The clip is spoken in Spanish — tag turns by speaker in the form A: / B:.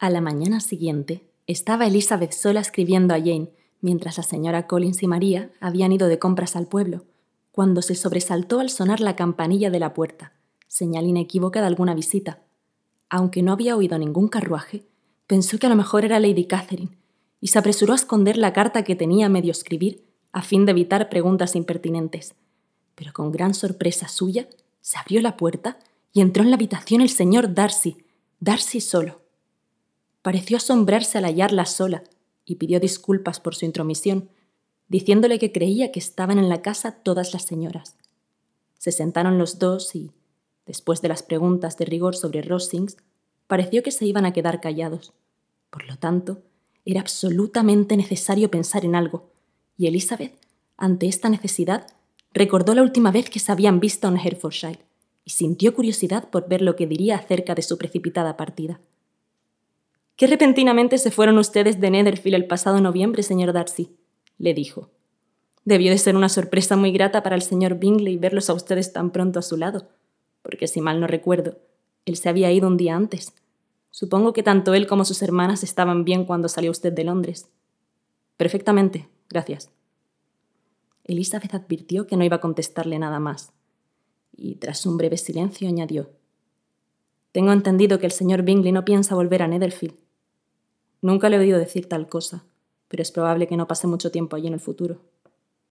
A: A la mañana siguiente, estaba Elizabeth sola escribiendo a Jane, mientras la señora Collins y María habían ido de compras al pueblo, cuando se sobresaltó al sonar la campanilla de la puerta, señal inequívoca de alguna visita. Aunque no había oído ningún carruaje, pensó que a lo mejor era Lady Catherine, y se apresuró a esconder la carta que tenía medio escribir, a fin de evitar preguntas impertinentes. Pero con gran sorpresa suya, se abrió la puerta y entró en la habitación el señor Darcy, Darcy solo. Pareció asombrarse al hallarla sola y pidió disculpas por su intromisión, diciéndole que creía que estaban en la casa todas las señoras. Se sentaron los dos y, después de las preguntas de rigor sobre Rosings, pareció que se iban a quedar callados. Por lo tanto, era absolutamente necesario pensar en algo, y Elizabeth, ante esta necesidad, recordó la última vez que se habían visto en Herefordshire y sintió curiosidad por ver lo que diría acerca de su precipitada partida. ¿Qué repentinamente se fueron ustedes de Netherfield el pasado noviembre, señor Darcy? le dijo. Debió de ser una sorpresa muy grata para el señor Bingley verlos a ustedes tan pronto a su lado, porque si mal no recuerdo, él se había ido un día antes. Supongo que tanto él como sus hermanas estaban bien cuando salió usted de Londres. Perfectamente, gracias. Elizabeth advirtió que no iba a contestarle nada más, y tras un breve silencio añadió Tengo entendido que el señor Bingley no piensa volver a Netherfield. Nunca le he oído decir tal cosa, pero es probable que no pase mucho tiempo allí en el futuro.